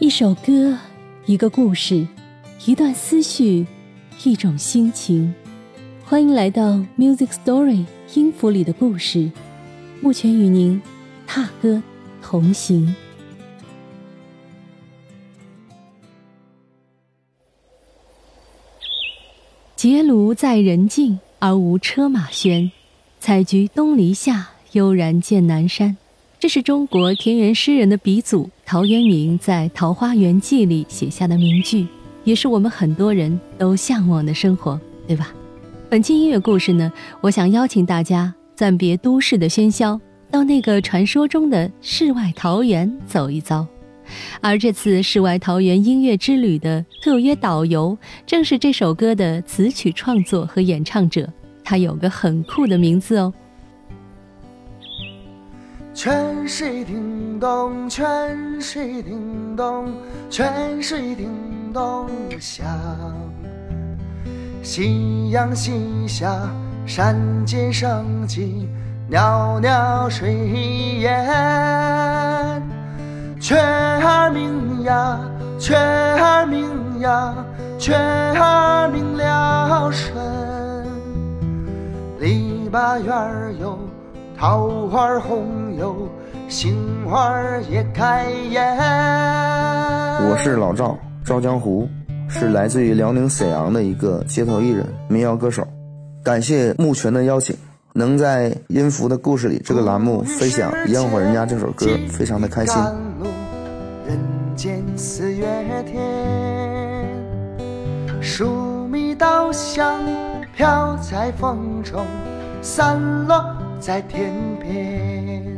一首歌，一个故事，一段思绪，一种心情。欢迎来到 Music Story 音符里的故事，目前与您踏歌同行。结庐在人境，而无车马喧。采菊东篱下，悠然见南山。这是中国田园诗人的鼻祖陶渊明在《桃花源记》里写下的名句，也是我们很多人都向往的生活，对吧？本期音乐故事呢，我想邀请大家暂别都市的喧嚣，到那个传说中的世外桃源走一遭。而这次世外桃源音乐之旅的特约导游，正是这首歌的词曲创作和演唱者，他有个很酷的名字哦。泉水叮咚，泉水叮咚，泉水叮咚响。夕阳西下，山间升起袅袅炊烟。泉儿明呀，泉儿明呀，泉儿明了声。篱笆院儿有。桃花红哟，杏花也开颜。我是老赵，赵江湖，是来自于辽宁沈阳的一个街头艺人、民谣歌手。感谢木泉的邀请，能在音符的故事里这个栏目分享《烟火人家》这首歌，非常的开心。人间四月天，疏密稻香飘在风中，散落。在天边，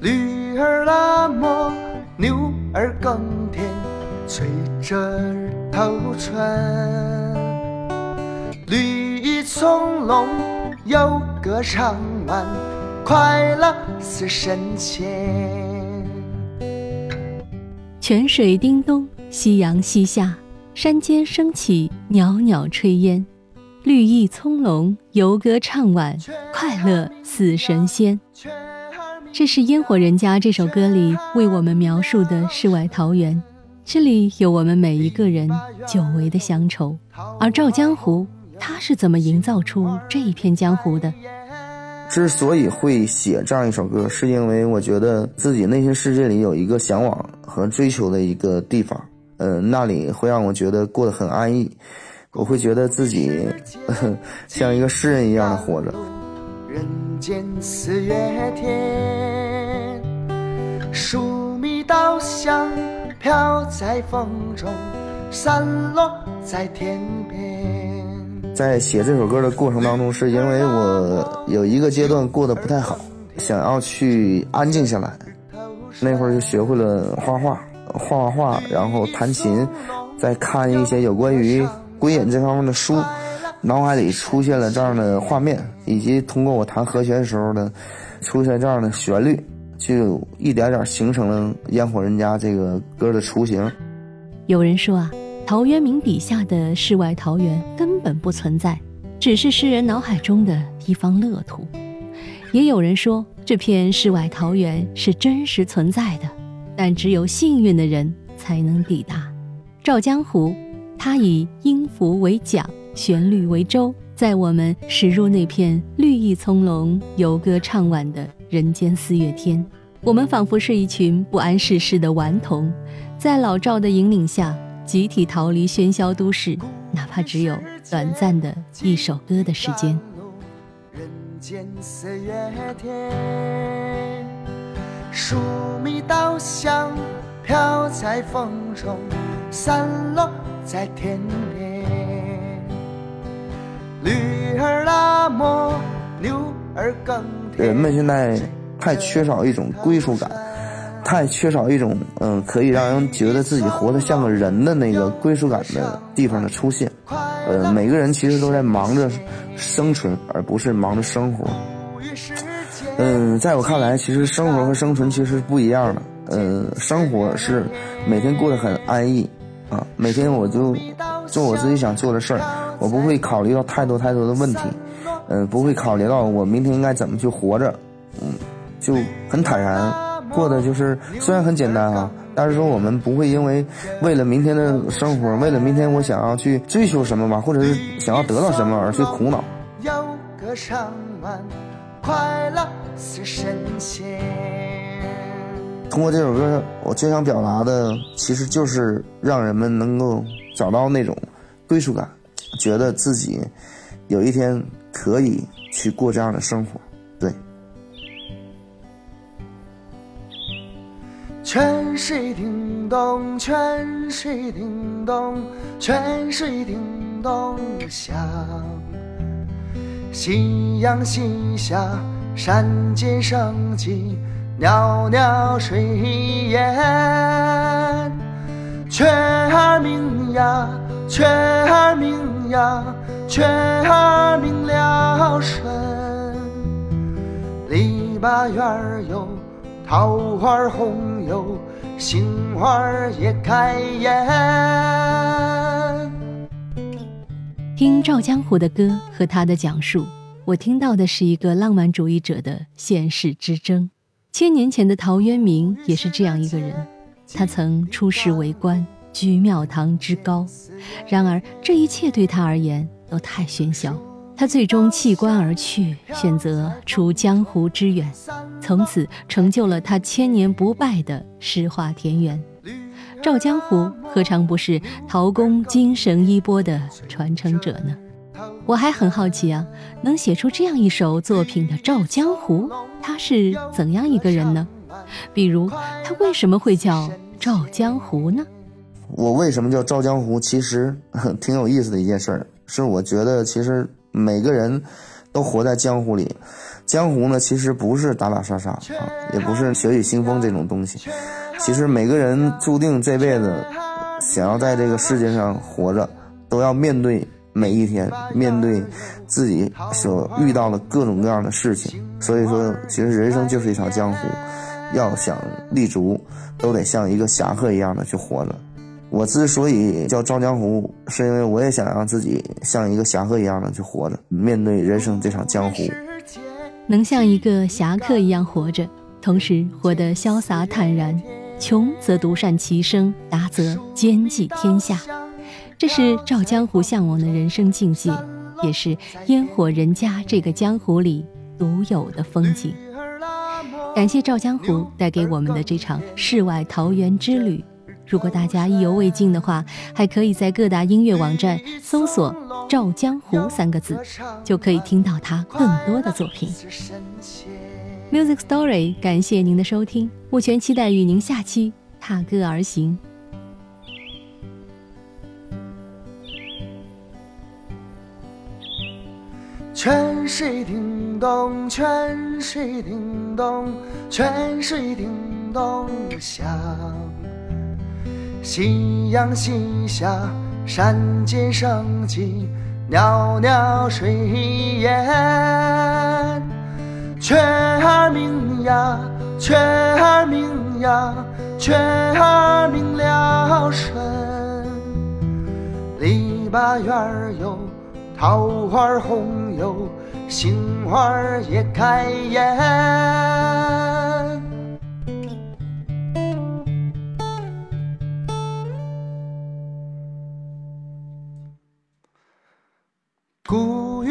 驴儿拉磨，牛儿耕田，吹着头春。绿意葱茏，有歌唱晚，快乐似神仙。泉水叮咚，夕阳西下，山间升起袅袅炊烟。绿意葱茏，游歌唱晚，快乐似神仙。这是《烟火人家》这首歌里为我们描述的世外桃源，这里有我们每一个人久违的乡愁。而赵江湖，他是怎么营造出这一片江湖的？之所以会写这样一首歌，是因为我觉得自己内心世界里有一个向往和追求的一个地方，嗯，那里会让我觉得过得很安逸。我会觉得自己像一个诗人一样的活着。人间四月天，疏密稻香飘在风中，散落在天边。在写这首歌的过程当中，是因为我有一个阶段过得不太好，想要去安静下来。那会儿就学会了画画，画画画，然后弹琴，再看一些有关于。归隐这方面的书，脑海里出现了这样的画面，以及通过我弹和弦的时候呢，出现这样的旋律，就一点点形成了《烟火人家》这个歌的雏形。有人说啊，陶渊明笔下的世外桃源根本不存在，只是诗人脑海中的一方乐土。也有人说，这片世外桃源是真实存在的，但只有幸运的人才能抵达。赵江湖。他以音符为桨，旋律为舟，在我们驶入那片绿意葱茏、游歌唱晚的人间四月天，我们仿佛是一群不谙世事的顽童，在老赵的引领下，集体逃离喧嚣都市，哪怕只有短暂的一首歌的时间。人间四月天，疏密稻香飘在风中，散落。在天边，驴儿拉磨，牛儿耕田。人们现在太缺少一种归属感，太缺少一种嗯，可以让人觉得自己活得像个人的那个归属感的地方的出现。呃，每个人其实都在忙着生存，而不是忙着生活。嗯，在我看来，其实生活和生存其实是不一样的。嗯，生活是每天过得很安逸。啊，每天我就做我自己想做的事儿，我不会考虑到太多太多的问题，嗯，不会考虑到我明天应该怎么去活着，嗯，就很坦然过的就是虽然很简单啊，但是说我们不会因为为了明天的生活，为了明天我想要去追求什么吧，或者是想要得到什么而去苦恼。有个上万快乐似神仙。通过这首歌，我最想表达的其实就是让人们能够找到那种归属感，觉得自己有一天可以去过这样的生活。对。泉水叮咚，泉水叮咚，泉水叮咚响。夕阳西下，山间升起袅袅炊烟。雀儿鸣呀，雀儿鸣呀，雀儿鸣了声。篱笆院有桃花红有，杏花也开颜。听赵江湖的歌和他的讲述，我听到的是一个浪漫主义者的现世之争。千年前的陶渊明也是这样一个人，他曾出仕为官，居庙堂之高，然而这一切对他而言都太喧嚣。他最终弃官而去，选择出江湖之远，从此成就了他千年不败的诗画田园。赵江湖何尝不是陶公精神衣钵的传承者呢？我还很好奇啊，能写出这样一首作品的赵江湖，他是怎样一个人呢？比如他为什么会叫赵江湖呢？我为什么叫赵江湖？其实 挺有意思的一件事儿，是我觉得其实每个人都活在江湖里，江湖呢其实不是打打杀杀啊，也不是血雨腥风这种东西。其实每个人注定这辈子想要在这个世界上活着，都要面对每一天，面对自己所遇到的各种各样的事情。所以说，其实人生就是一场江湖，要想立足，都得像一个侠客一样的去活着。我之所以叫赵江湖，是因为我也想让自己像一个侠客一样的去活着，面对人生这场江湖，能像一个侠客一样活着，同时活得潇洒坦然。穷则独善其身，达则兼济天下，这是赵江湖向往的人生境界，也是烟火人家这个江湖里独有的风景。感谢赵江湖带给我们的这场世外桃源之旅。如果大家意犹未尽的话，还可以在各大音乐网站搜索“赵江湖”三个字，就可以听到他更多的作品。Music Story，感谢您的收听。目前期待与您下期踏歌而行。泉水叮咚，泉水叮咚，泉水叮咚响。夕阳西下，山间升起袅袅炊烟。雀儿鸣呀，雀儿鸣呀，雀儿鸣了声。篱笆院儿有桃花红哟，杏花也开艳。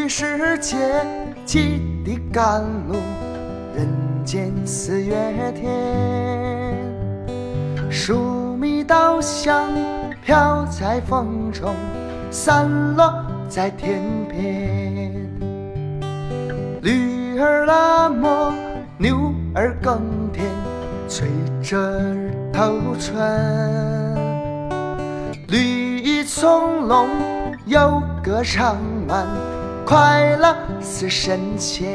世界几的甘露，人间四月天。疏密稻香飘在风中，散落在田边。驴儿拉磨，牛儿耕田，吹着日头春。绿意葱茏，有歌唱满，快乐似神仙。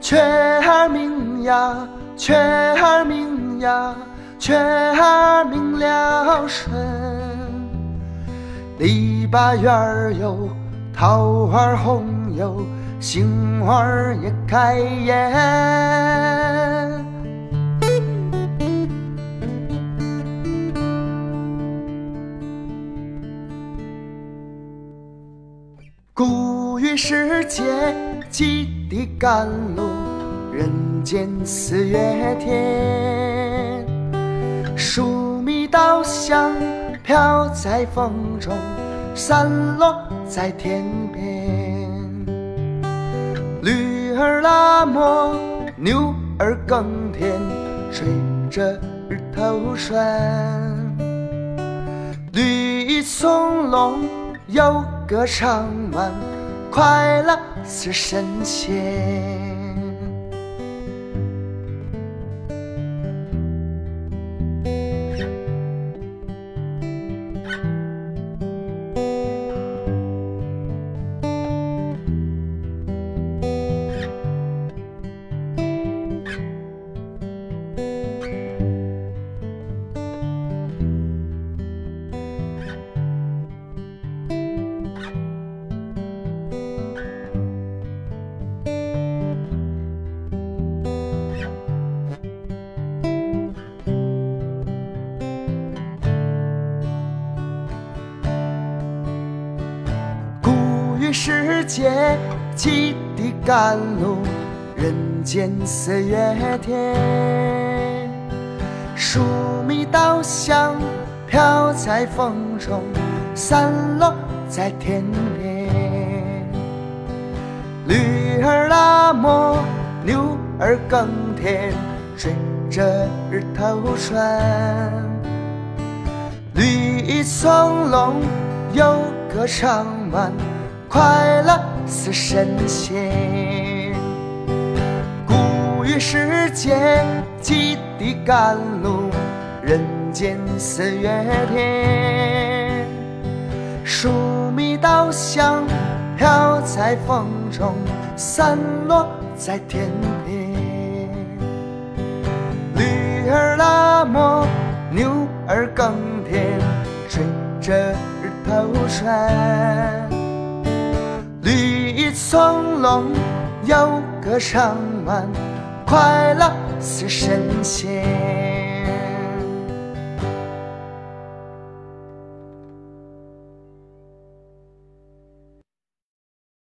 雀儿鸣呀，雀儿鸣呀，雀儿鸣了声。篱笆院儿有桃花红哟，杏花也开艳。世界几的甘露，人间四月天。疏密稻香飘在风中，散落在天边。驴儿拉磨，牛儿耕田，吹着日头转。绿意葱茏，有歌唱满，快乐似神仙。世界几的甘露，人间四月天。疏密稻香飘在风中，散落在天边。驴儿拉磨，牛儿耕田，追着日头转。绿意葱茏，有歌唱满。快乐似神仙，古语世界几滴甘露，人间四月天。疏密稻香飘在风中，散落在天边。驴儿拉磨，牛儿耕田，吹着日头穿。葱茏有歌唱满，快乐似神仙。